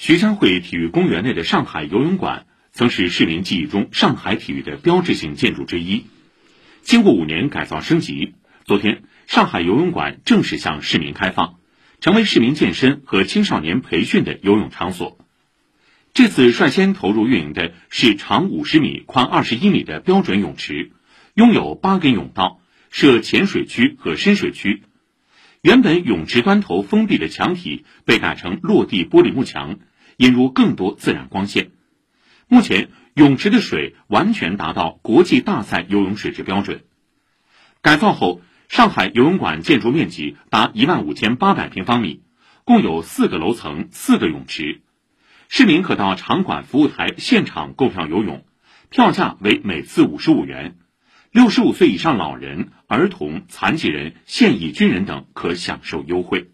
徐家汇体育公园内的上海游泳馆，曾是市民记忆中上海体育的标志性建筑之一。经过五年改造升级，昨天上海游泳馆正式向市民开放，成为市民健身和青少年培训的游泳场所。这次率先投入运营的是长五十米、宽二十一米的标准泳池，拥有八根泳道，设浅水区和深水区。原本泳池端头封闭的墙体被改成落地玻璃幕墙。引入更多自然光线。目前，泳池的水完全达到国际大赛游泳水质标准。改造后，上海游泳馆建筑面积达一万五千八百平方米，共有四个楼层、四个泳池。市民可到场馆服务台现场购票游泳，票价为每次五十五元。六十五岁以上老人、儿童、残疾人、现役军人等可享受优惠。